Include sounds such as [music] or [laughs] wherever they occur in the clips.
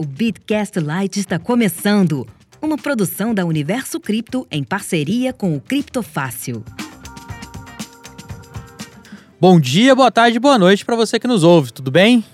O Bitcast Lite está começando. Uma produção da Universo Cripto em parceria com o Criptofácil. Bom dia, boa tarde, boa noite para você que nos ouve, tudo bem?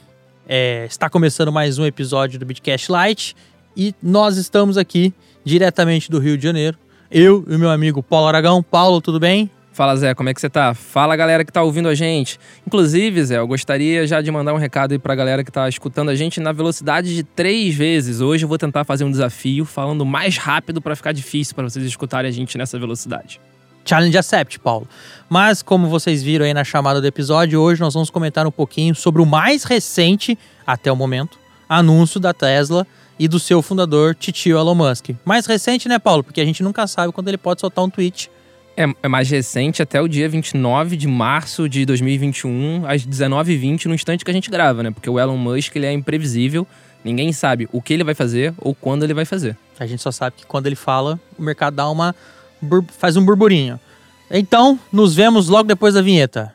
É, está começando mais um episódio do Bitcast Lite e nós estamos aqui diretamente do Rio de Janeiro. Eu e meu amigo Paulo Aragão. Paulo, tudo bem? Fala Zé, como é que você tá? Fala galera que tá ouvindo a gente. Inclusive, Zé, eu gostaria já de mandar um recado aí pra galera que tá escutando a gente na velocidade de três vezes. Hoje eu vou tentar fazer um desafio falando mais rápido para ficar difícil para vocês escutarem a gente nessa velocidade. Challenge Accept, Paulo. Mas, como vocês viram aí na chamada do episódio, hoje nós vamos comentar um pouquinho sobre o mais recente, até o momento, anúncio da Tesla e do seu fundador, Titio Elon Musk. Mais recente, né, Paulo? Porque a gente nunca sabe quando ele pode soltar um tweet é, é, mais recente, até o dia 29 de março de 2021, às 19h20, no instante que a gente grava, né? Porque o Elon Musk ele é imprevisível. Ninguém sabe o que ele vai fazer ou quando ele vai fazer. A gente só sabe que quando ele fala, o mercado dá uma. faz um burburinho. Então, nos vemos logo depois da vinheta.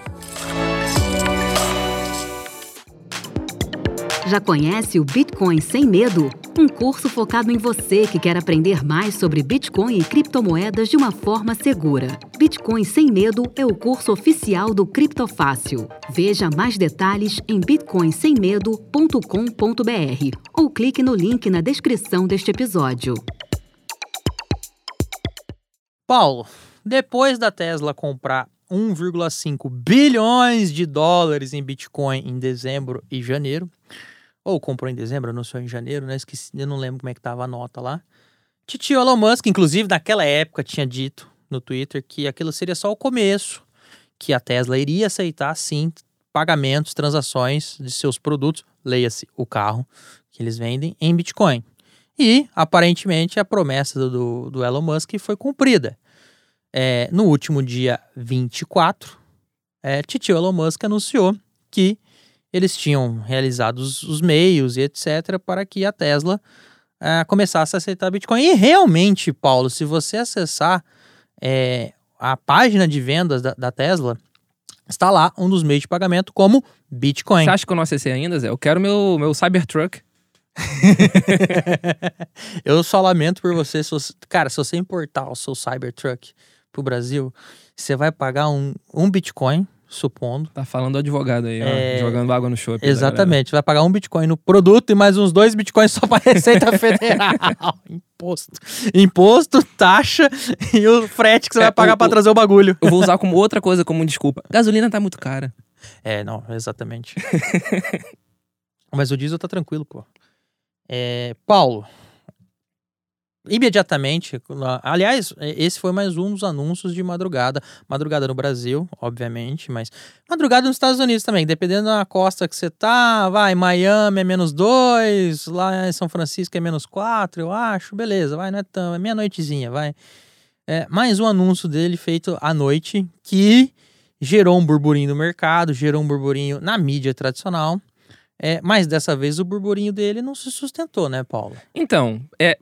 Já conhece o Bitcoin Sem Medo? Um curso focado em você que quer aprender mais sobre Bitcoin e criptomoedas de uma forma segura. Bitcoin Sem Medo é o curso oficial do Criptofácil. Veja mais detalhes em bitcoinsemmedo.com.br ou clique no link na descrição deste episódio. Paulo, depois da Tesla comprar 1,5 bilhões de dólares em Bitcoin em dezembro e janeiro, ou comprou em dezembro, anunciou em janeiro, né? Esqueci, eu não lembro como é que tava a nota lá. Titio Elon Musk, inclusive, naquela época tinha dito no Twitter que aquilo seria só o começo, que a Tesla iria aceitar, sim, pagamentos, transações de seus produtos, leia-se o carro que eles vendem, em Bitcoin. E, aparentemente, a promessa do, do Elon Musk foi cumprida. É, no último dia 24, é, Titio Elon Musk anunciou que eles tinham realizado os, os meios e etc. para que a Tesla uh, começasse a aceitar Bitcoin. E realmente, Paulo, se você acessar é, a página de vendas da, da, Tesla, está lá um dos meios de pagamento como Bitcoin. Você acha que eu não acessei ainda, Zé? Eu quero meu, meu Cybertruck. [laughs] eu só lamento por você. Se você. Cara, se você importar o seu Cybertruck pro Brasil, você vai pagar um, um Bitcoin supondo. Tá falando do advogado aí, é... ó, jogando água no shopping. Exatamente. Vai pagar um Bitcoin no produto e mais uns dois Bitcoins só para [laughs] Receita Federal. [laughs] Imposto. Imposto, taxa e o frete que você é, vai pagar para trazer o bagulho. Eu vou usar como outra coisa como desculpa. Gasolina tá muito cara. É, não, exatamente. [laughs] Mas o diesel tá tranquilo, pô. É, Paulo, imediatamente. Aliás, esse foi mais um dos anúncios de madrugada. Madrugada no Brasil, obviamente, mas madrugada nos Estados Unidos também. Dependendo da costa que você tá, vai, Miami é menos dois, lá em São Francisco é menos quatro, eu acho. Beleza, vai, não é tão, é meia-noitezinha, vai. É, mais um anúncio dele feito à noite que gerou um burburinho no mercado, gerou um burburinho na mídia tradicional. É, mas dessa vez o burburinho dele não se sustentou, né, Paulo? Então, é,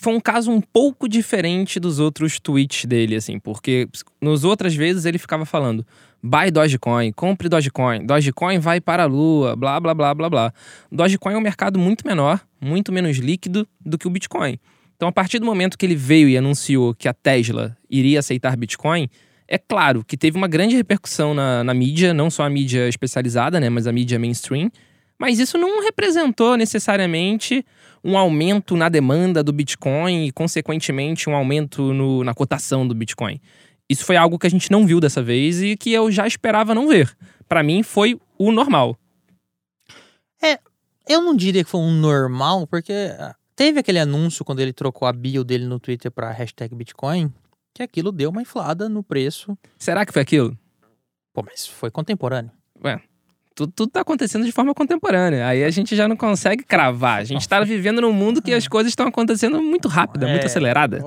foi um caso um pouco diferente dos outros tweets dele, assim, porque nos outras vezes ele ficava falando: buy Dogecoin, compre Dogecoin, Dogecoin vai para a lua, blá blá blá blá blá. Dogecoin é um mercado muito menor, muito menos líquido do que o Bitcoin. Então, a partir do momento que ele veio e anunciou que a Tesla iria aceitar Bitcoin, é claro que teve uma grande repercussão na, na mídia, não só a mídia especializada, né, mas a mídia mainstream. Mas isso não representou necessariamente um aumento na demanda do Bitcoin e, consequentemente, um aumento no, na cotação do Bitcoin. Isso foi algo que a gente não viu dessa vez e que eu já esperava não ver. Para mim, foi o normal. É, eu não diria que foi um normal, porque ah, teve aquele anúncio quando ele trocou a bio dele no Twitter para hashtag Bitcoin, que aquilo deu uma inflada no preço. Será que foi aquilo? Pô, mas foi contemporâneo. Ué, tudo, tudo tá acontecendo de forma contemporânea. Aí a gente já não consegue cravar. A gente tá vivendo num mundo que as coisas estão acontecendo muito rápida, muito É, acelerada.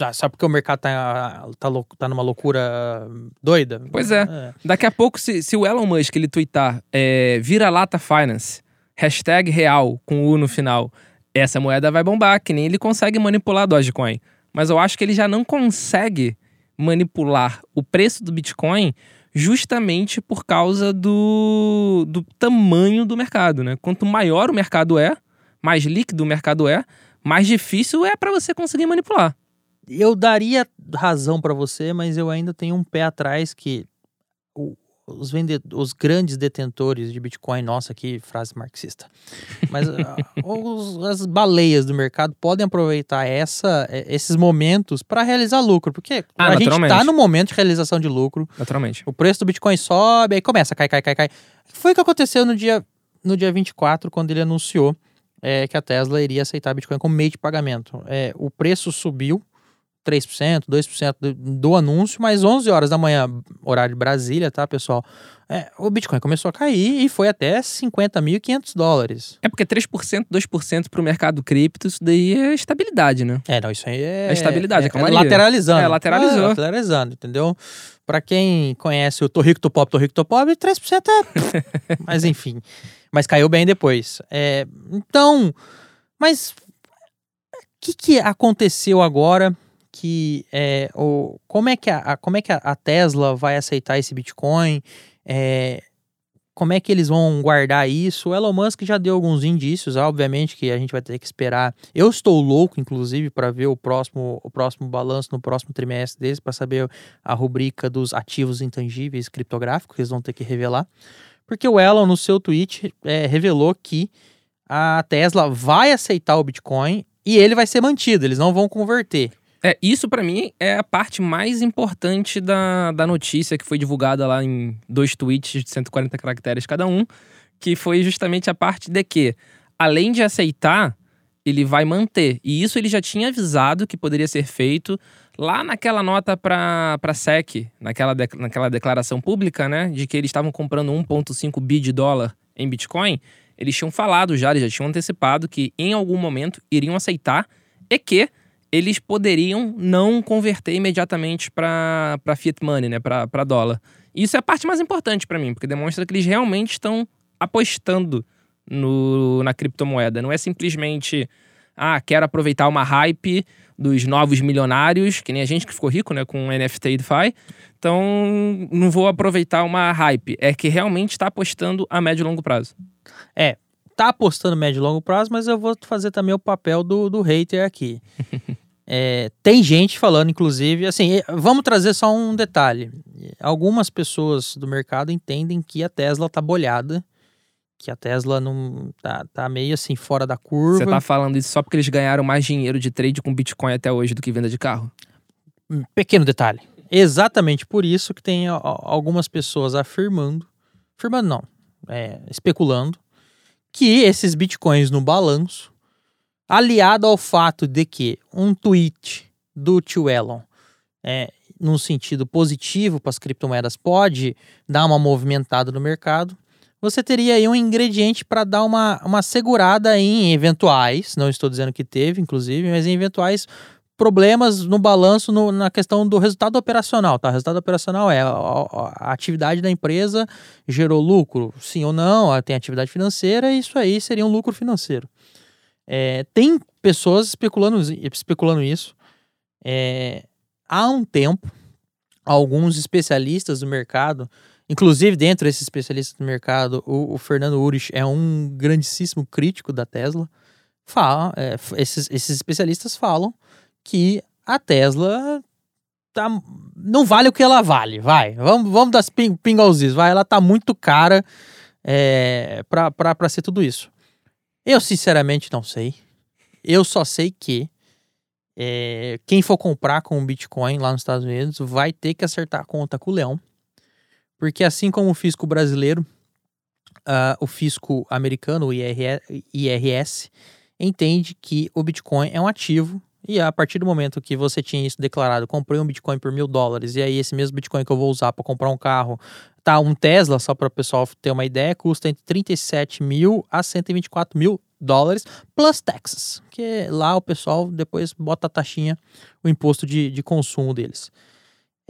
ah, Só porque o mercado tá, tá, tá numa loucura doida. Pois é. Daqui a pouco, se, se o Elon Musk ele twittar é, vira-lata finance, hashtag real com U no final, essa moeda vai bombar, que nem ele consegue manipular a Dogecoin. Mas eu acho que ele já não consegue manipular o preço do Bitcoin justamente por causa do, do tamanho do mercado, né? Quanto maior o mercado é, mais líquido o mercado é, mais difícil é para você conseguir manipular. Eu daria razão pra você, mas eu ainda tenho um pé atrás que o- os, vende- os grandes detentores de Bitcoin, nossa, que frase marxista. Mas ah, [laughs] os- as baleias do mercado podem aproveitar essa, eh, esses momentos para realizar lucro, porque Ah, a gente naturalmente. tá no momento de realização de lucro. Naturalmente. O preço do Bitcoin sobe, aí começa, cai, cai, cai, cai. Foi o que aconteceu no dia, no dia 24, quando ele anunciou é, que a Tesla iria aceitar Bitcoin como meio de pagamento. É, o preço subiu 3%, 2% do, do anúncio, mas 11 horas da manhã, horário de Brasília, tá, pessoal? É, o Bitcoin começou a cair e foi até 50.500 dólares. É porque 3%, 2% pro mercado cripto, isso daí é estabilidade, né? É, não, isso aí é. É estabilidade, é é, calmaria. lateralizando. É, lateralizou. É, lateralizando, entendeu? Pra quem conhece o Tô Rico, Tô Pobre, Tô Rico, Tô Pobre, 3% é. [laughs] mas enfim. Mas caiu bem depois. É, então, mas o que, que aconteceu agora? Que é, o, como é que, a, a- como é que a, a Tesla vai aceitar esse Bitcoin? É, como é que eles vão guardar isso? O Elon Musk já deu alguns indícios, obviamente que a gente vai ter que esperar. Eu estou louco, inclusive, para ver o próximo, o próximo balanço no próximo trimestre deles, para saber a rubrica dos ativos intangíveis criptográficos que eles vão ter que revelar. Porque o Elon, no seu tweet, é, revelou que a Tesla vai aceitar o Bitcoin e ele vai ser mantido, eles não vão converter. É, isso pra mim é a parte mais importante da, da notícia que foi divulgada lá em dois tweets de 140 caracteres cada um, que foi justamente a parte de que, além de aceitar, ele vai manter. E isso ele já tinha avisado que poderia ser feito lá naquela nota para para SEC, naquela, de- naquela declaração pública, né, de que eles estavam comprando 1.5 bi de dólar em Bitcoin. Eles tinham falado já, eles já tinham antecipado que em algum momento iriam aceitar e que eles poderiam não converter imediatamente para fiat money, né, para dólar. Isso é a parte mais importante para mim, porque demonstra que eles realmente estão apostando no, na criptomoeda. Não é simplesmente, ah, quero aproveitar uma hype dos novos milionários, que nem a gente que ficou rico, né, com NFT e DeFi. Então, não vou aproveitar uma hype. É que realmente está apostando a médio e longo prazo. tá apostando médio e longo prazo, mas eu vou fazer também o papel do, do hater aqui. [laughs] É, tem gente falando, inclusive, assim, eh, vamos trazer só um detalhe. Algumas pessoas do mercado entendem que a Tesla tá bolhada, que a Tesla não tá, tá meio assim fora da curva. Você tá falando isso só porque eles ganharam mais dinheiro de trade com Bitcoin até hoje do que venda de carro? Pequeno detalhe. Exatamente por isso que tem algumas pessoas afirmando, afirmando não, é, especulando, que esses bitcoins no balanço, aliado ao fato de que um tweet do tio Elon, é, num sentido positivo para as criptomoedas, pode dar uma movimentada no mercado, você teria aí um ingrediente para dar uma, uma segurada em eventuais, não estou dizendo que teve, inclusive, mas em eventuais problemas no balanço no- na questão do resultado operacional, tá? O resultado operacional é a, a- a atividade da empresa gerou lucro, sim ou não, tem atividade financeira, isso aí seria um lucro financeiro. É, tem pessoas especulando, especulando isso. É, há um tempo, alguns especialistas do mercado, inclusive dentro desses especialistas do mercado, o, o Fernando Urich é um grandíssimo crítico da Tesla. Fala, é, esses, esses especialistas falam que a Tesla tá, não vale o que ela vale, vai. Vamos, vamos dar ping, vai. Ela tá muito cara é, pra ser tudo isso. Eu, sinceramente, não sei. Eu só sei que é, quem for comprar com Bitcoin lá nos Estados Unidos vai ter que acertar a conta com o Leão. Porque assim como o fisco brasileiro, ah, o fisco americano, o IRS, entende que o Bitcoin é um ativo e a partir do momento que você tinha isso declarado, comprei um Bitcoin por mil dólares e aí esse mesmo Bitcoin que eu vou usar para comprar um carro tá um Tesla, só para o pessoal ter uma ideia, custa entre 37 mil a 124 mil dólares, plus taxas, que lá o pessoal depois bota a taxinha, o imposto de, de consumo deles.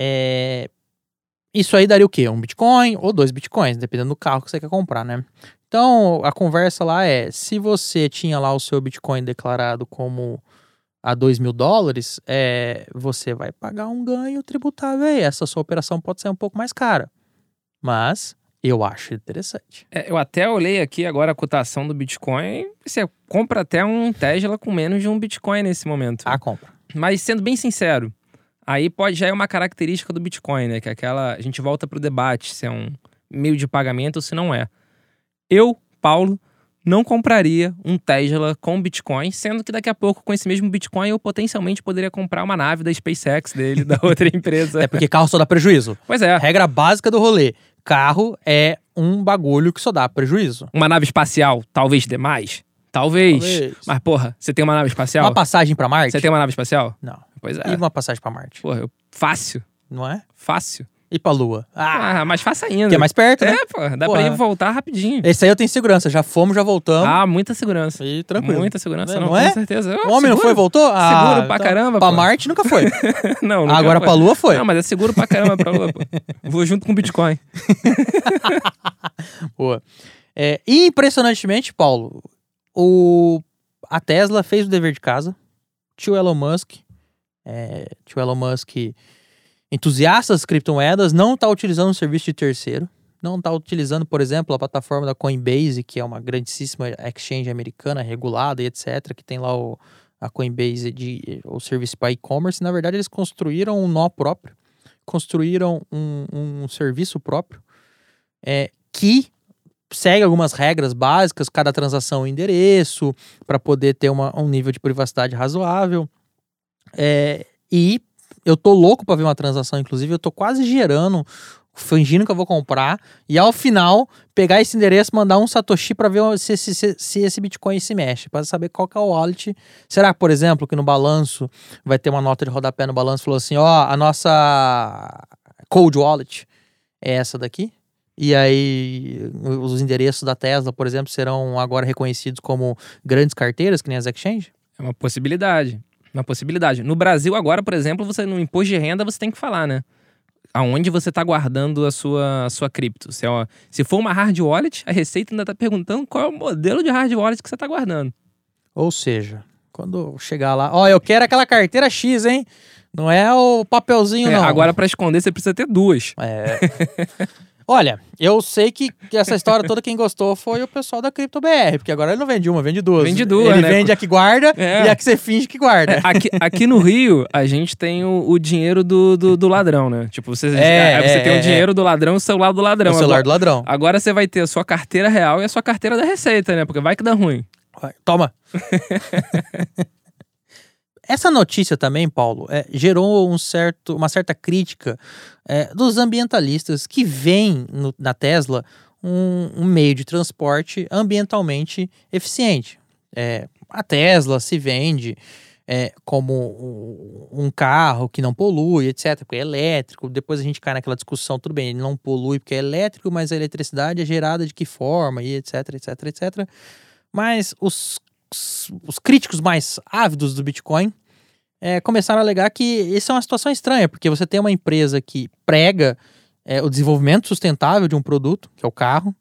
É, isso aí daria o quê? Um Bitcoin ou dois Bitcoins, dependendo do carro que você quer comprar, né? Então, a conversa lá é, se você tinha lá o seu Bitcoin declarado como a 2 mil dólares, é, você vai pagar um ganho tributável aí. Essa sua operação pode ser um pouco mais cara. Mas eu acho interessante. É, eu até olhei aqui agora a cotação do Bitcoin. Você compra até um Tesla com menos de um Bitcoin nesse momento. A compra. Mas sendo bem sincero, aí pode já é uma característica do Bitcoin, né? Que é aquela. A gente volta pro debate se é um meio de pagamento ou se não é. Eu, Paulo, não compraria um Tesla com Bitcoin, sendo que daqui a pouco, com esse mesmo Bitcoin, eu potencialmente poderia comprar uma nave da SpaceX dele, da outra [laughs] empresa. É porque carro só dá prejuízo. Pois é. A regra básica do rolê: carro é um bagulho que só dá prejuízo. Uma nave espacial talvez dê mais? Talvez. Talvez. Mas, porra, você tem uma nave espacial? Uma passagem pra Marte? Você tem uma nave espacial? Não. Pois é. E uma passagem pra Marte? Porra, eu... fácil. Não é? Fácil. E pra Lua? Ah, Ah, mais fácil ainda. que é mais perto, né? É, porra, dá Porra. pra ir voltar rapidinho. Esse aí eu tenho segurança. Já fomos, já voltamos. Ah, muita segurança. E tranquilo. Muita segurança, Não não, é? com certeza. O homem não foi, voltou? Ah, Seguro pra caramba, Pra pô. Marte nunca foi. [laughs] não, nunca Agora foi. pra Lua foi. Não, mas é seguro pra caramba pra Lua, pô. [laughs] Vou junto com o Bitcoin. [laughs] Boa. É, impressionantemente, Paulo, o, a Tesla fez o dever de casa. Tio Elon Musk, é, tio Elon Musk, entusiasta das criptomoedas, não está utilizando um serviço de terceiro. Não está utilizando, por exemplo, a plataforma da Coinbase, que é uma grandíssima exchange americana, regulada e etc., que tem lá o, a Coinbase, de, o serviço para e-commerce. Na verdade, eles construíram um nó próprio, construíram um, um serviço próprio, é, que segue algumas regras básicas, cada transação é endereço, para poder ter uma, um nível de privacidade razoável. É, e eu tô louco para ver uma transação, inclusive, eu tô quase gerando, fingindo que eu vou comprar, e ao final pegar esse endereço, mandar um Satoshi para ver se, se, se, se esse Bitcoin se mexe, para saber qual que é o wallet. Será, por exemplo, que no balanço vai ter uma nota de rodapé no balanço falou assim: ó, a nossa cold wallet é essa daqui? E aí, os endereços da Tesla, por exemplo, serão agora reconhecidos como grandes carteiras, que nem as exchange? É uma possibilidade. Uma possibilidade. No Brasil, agora, por exemplo, você no imposto de renda você tem que falar, né? Aonde você está guardando a sua, a sua cripto. Se, é uma- se for uma hard wallet, a Receita ainda está perguntando qual é o modelo de hard wallet que você está guardando. Ou seja, quando chegar lá, ó, eu quero aquela carteira X, hein? Não é o papelzinho, É, não. agora, para esconder, você precisa ter duas. É. [laughs] Olha, eu sei que essa história toda quem gostou foi o pessoal da CryptoBR, porque agora ele não vende uma, vende duas. Vende duas, Ele né? vende a que guarda É. e a que você finge que guarda. É, aqui, aqui no Rio, a gente tem o, o dinheiro do, do, do ladrão, né? Tipo, você, É, aí você é, tem é, o dinheiro do ladrão e o celular do ladrão. o celular do agora, ladrão. agora você vai ter a sua carteira real e a sua carteira da Receita, né? Porque vai que dá ruim. Vai, Toma. [laughs] Essa notícia também, Paulo, é, gerou um certo, uma certa crítica é, dos ambientalistas que veem no- na Tesla um, um meio de transporte ambientalmente eficiente. É, a Tesla se vende é, como um, carro que não polui, etc., porque é elétrico. Depois a gente cai naquela discussão, tudo bem, ele não polui porque é elétrico, mas a eletricidade é gerada de que forma, e etc, etc, etc. Mas os, os críticos mais ávidos do Bitcoin é, começaram a alegar que isso é uma situação estranha, porque você tem uma empresa que prega é, o desenvolvimento sustentável de um produto, que é o carro,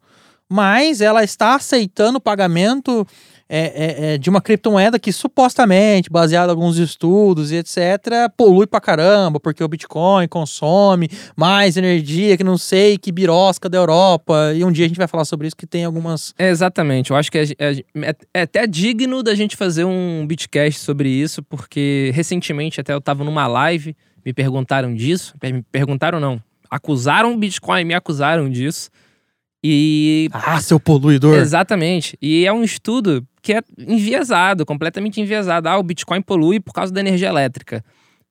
mas ela está aceitando o pagamento é, é, é, de uma criptomoeda que supostamente, baseado em alguns estudos e etc., polui pra caramba, porque o Bitcoin consome mais energia que não sei que birosca da Europa. E um dia a gente vai falar sobre isso, que tem algumas É, exatamente. Eu acho que é, é- é até digno da gente fazer um bitcast sobre isso, porque recentemente até eu tava numa live, me perguntaram disso. Me perguntaram, não. Acusaram o Bitcoin, me acusaram disso. E. Ah, seu poluidor. Exatamente. E é um estudo que é enviesado, completamente enviesado. Ah, o Bitcoin polui por causa da energia elétrica.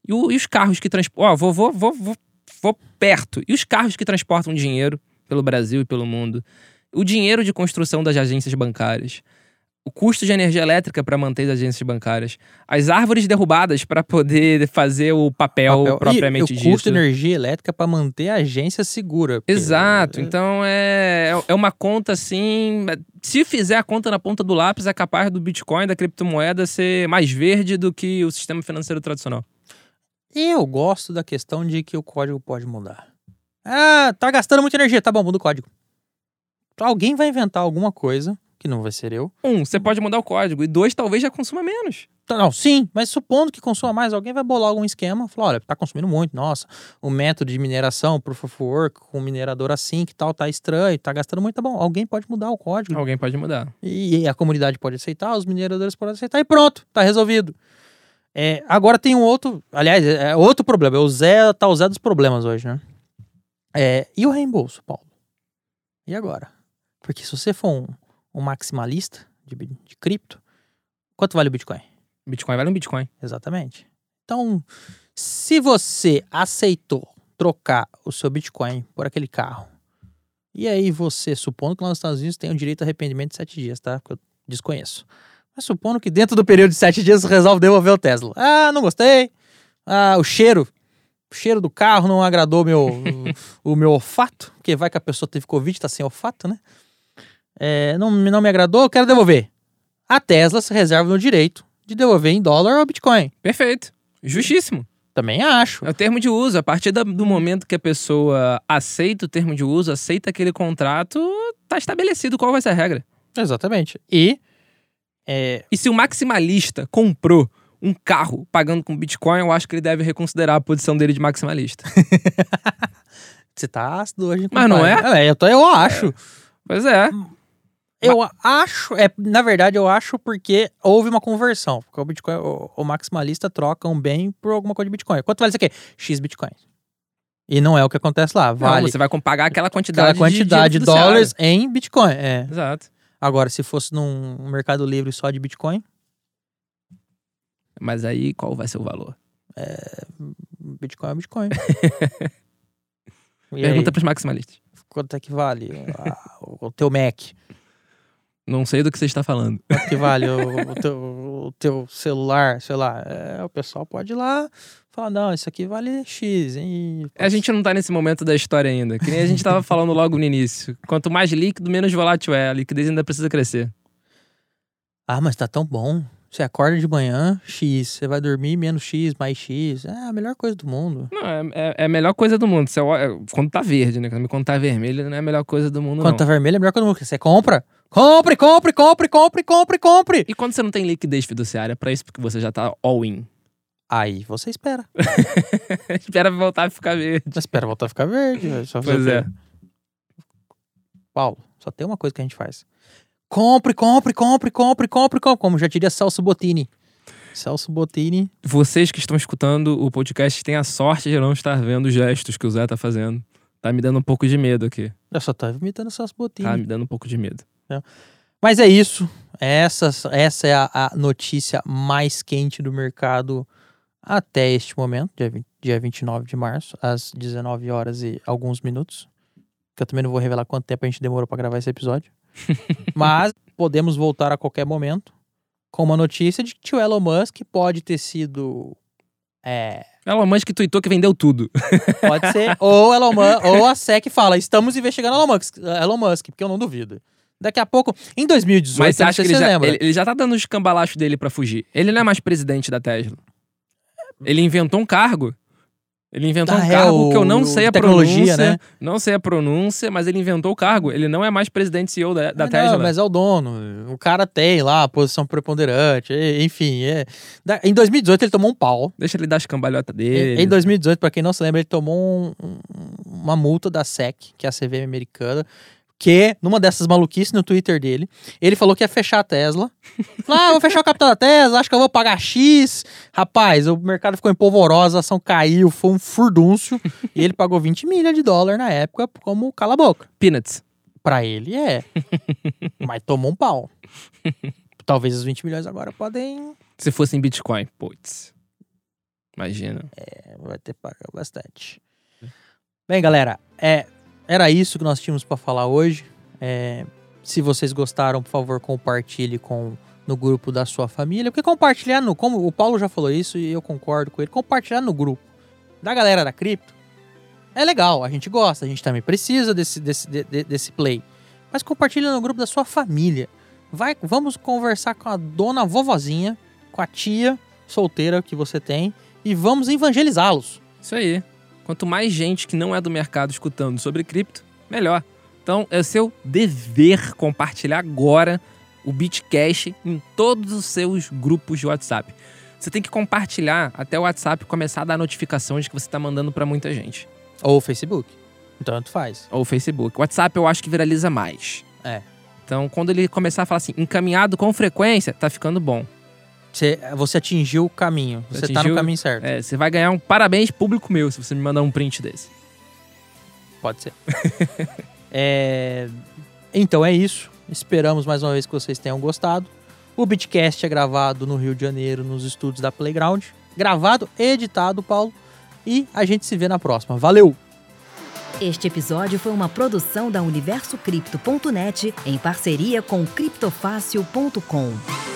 E, o- e os carros que transportam. Ó, vou, vou, vou, vou, vou perto. E os carros que transportam dinheiro pelo Brasil e pelo mundo. O dinheiro de construção das agências bancárias. O custo de energia elétrica para manter as agências bancárias, as árvores derrubadas para poder fazer o papel, Papel. propriamente e, dito. o custo de energia elétrica para manter a agência segura. porque- Exato. Então é, é uma conta assim. Se fizer a conta na ponta do lápis, é capaz do Bitcoin, da criptomoeda, ser mais verde do que o sistema financeiro tradicional. Eu gosto da questão de que o código pode mudar. Ah, tá gastando muita energia. Tá bom, muda o código. Alguém vai inventar alguma coisa, que não vai ser eu. Um, você pode mudar o código. E dois, talvez já consuma menos. Tá, Não, sim, mas supondo que consuma mais, alguém vai bolar algum esquema, falar, olha, tá consumindo muito, nossa, o método de mineração, proof of work, com minerador assim, que tal, tá estranho, tá gastando muito, tá bom, alguém pode mudar o código. Alguém pode mudar. E a comunidade pode aceitar, os mineradores podem aceitar e pronto, tá resolvido. É, agora tem um outro, aliás, é outro problema, é o Zé, tá o Zé dos problemas hoje, né? É, e o reembolso, Paulo? E agora? Porque se você for um, um maximalista de, de cripto, quanto vale o Bitcoin? Bitcoin vale um Bitcoin. Exatamente. Então, se você aceitou trocar o seu Bitcoin por aquele carro, e aí você, supondo que lá nos Estados Unidos tem o direito a arrependimento de sete dias, tá? Que eu desconheço. Mas supondo que dentro do período de sete dias você resolve devolver o Tesla. Ah, não gostei. Ah, o cheiro. O cheiro do carro não agradou meu, [laughs] o, o meu olfato. Porque vai que a pessoa teve Covid, tá sem olfato, né? É, não, não me agradou, eu quero devolver. A Tesla se reserva no direito de devolver em dólar ou Bitcoin. Perfeito. Justíssimo. Também acho. É o termo de uso. A partir do momento que a pessoa aceita o termo de uso, aceita aquele contrato, tá estabelecido qual vai ser a regra. Exatamente. E é, E se o maximalista comprou um carro pagando com Bitcoin, eu acho que ele deve reconsiderar a posição dele de maximalista. [laughs] você tá ácido hoje. Mas não compadre. é? eu, tô, eu acho. Pois é. Eu acho, é, na verdade, eu acho porque houve uma conversão. Porque o Bitcoin, o, o maximalista troca um bem por alguma coisa de Bitcoin. Quanto vale isso aqui? X Bitcoins. E não é o que acontece lá. Vale Não, você vai pagar aquela quantidade, aquela quantidade de, fiduciário. dólares em Bitcoin. É. Exato. Agora, se fosse num mercado livre só de Bitcoin, Mas aí, qual vai ser o valor? Bitcoin é Bitcoin. [laughs] E aí, Pergunta pros maximalistas. quanto é que vale ah, o teu Mac? Não sei do que você está falando. Quanto que vale o, o teu, o teu celular, sei lá. É, o pessoal pode ir lá falar, não, isso aqui vale X, hein? A gente não tá nesse momento da história ainda. Que nem a gente tava [laughs] falando logo no início. Quanto mais líquido, menos volátil é. A liquidez ainda precisa crescer. Ah, mas tá tão bom. Você acorda de manhã, X. Você vai dormir, menos X, mais X. É a melhor coisa do mundo. Não, é, é- é a melhor coisa do mundo. Você quando tá verde, né? Quando tá vermelho, não é a melhor coisa do mundo, Quando não. tá vermelho, é a melhor coisa do mundo. Você compra. Compre, compre, compre, compre, compre, compre. E quando você não tem liquidez fiduciária, pra isso porque você já tá all-in. Aí você espera. [laughs] Espera voltar a ficar verde. Você espera voltar a ficar verde. velho. Só fazer Pois é. Paulo, só tem uma coisa que a gente faz. Compre, compre, compre, compre, compre, compre. Como já diria Celso Bottini. Celso Bottini. Vocês que estão escutando o podcast têm a sorte de não estar vendo os gestos que o Zé tá fazendo. Tá me dando um pouco de medo aqui. Eu só tava imitando o Celso Bottini. Tá me dando um pouco de medo. Mas é isso. Essa, essa é a, a notícia mais quente do mercado até este momento, dia, 20, dia 29 de março, às 19 horas e alguns minutos. Que eu também não vou revelar quanto tempo a gente demorou para gravar esse episódio. [laughs] Mas podemos voltar a qualquer momento com uma notícia de que o Elon Musk pode ter sido. É, Elon Musk tweetou que vendeu tudo. pode ser. ou, Elon Musk, ou a SEC fala: estamos investigando Elon Musk, Elon Musk, porque eu não duvido. Daqui a pouco, em 2018, Mas você acha que ele já, lembra. ele, ele já tá dando os cambalachos dele pra fugir? Ele não é mais presidente da Tesla. Ele inventou um cargo. Ele inventou Ah, um é, cargo o- que eu não o sei a pronúncia. né? Não sei a pronúncia, mas ele inventou o cargo. Ele não é mais presidente CEO da, da Ah, Tesla. Não, mas é o dono. O cara tem lá a posição preponderante. Enfim, é. Em 2018 ele tomou um pau. Deixa ele dar as cambalhotas Em, dele. em 2018, pra quem não se lembra, ele tomou um- uma multa da SEC, que é a CVM americana, que, numa dessas maluquices no Twitter dele, ele falou que ia fechar a Tesla. [laughs] Falou, ah, vou fechar o capital da Tesla, acho que eu vou pagar X. Rapaz, o mercado ficou em polvorosa, a ação caiu, foi um furdúncio. e ele pagou 20 milhas de dólar na época como cala a boca. Peanuts. Pra ele é. [laughs] Mas tomou um pau. Talvez os 20 milhões agora podem. Se fosse em Bitcoin, putz. Imagina. é, vai ter que pagar bastante. Bem, galera, é, era isso que nós tínhamos pra falar hoje. É, Se vocês gostaram, por favor, compartilhe com no grupo da sua família. Porque compartilhar no. Como o Paulo já falou isso e eu concordo com ele, compartilhar no grupo da galera da cripto é legal, a gente gosta, a gente também precisa desse, desse, de, desse play. Mas compartilha no grupo da sua família. Vai, vamos conversar com a dona vovozinha, com a tia solteira que você tem e vamos evangelizá-los. Isso aí. Quanto mais gente que não é do mercado escutando sobre cripto, melhor. Então é seu dever compartilhar agora o Bitcash em todos os seus grupos de WhatsApp. Você tem que compartilhar até o WhatsApp começar a dar notificação de que você está mandando para muita gente. Ou o Facebook. Tanto faz. Ou o Facebook. O WhatsApp eu acho que viraliza mais. É. Então, quando ele começar a falar assim, encaminhado com frequência, tá ficando bom. Você, você atingiu o caminho. Você, tá no caminho certo. É, você vai ganhar um parabéns público meu se você me mandar um print desse. Pode ser. [laughs] é... Então é isso. Esperamos mais uma vez que vocês tenham gostado. O Bitcast é gravado no Rio de Janeiro, nos estúdios da Playground. Gravado e editado, Paulo. E a gente se vê na próxima. Valeu! Este episódio foi uma produção da UniversoCripto.net em parceria com criptofácil.com.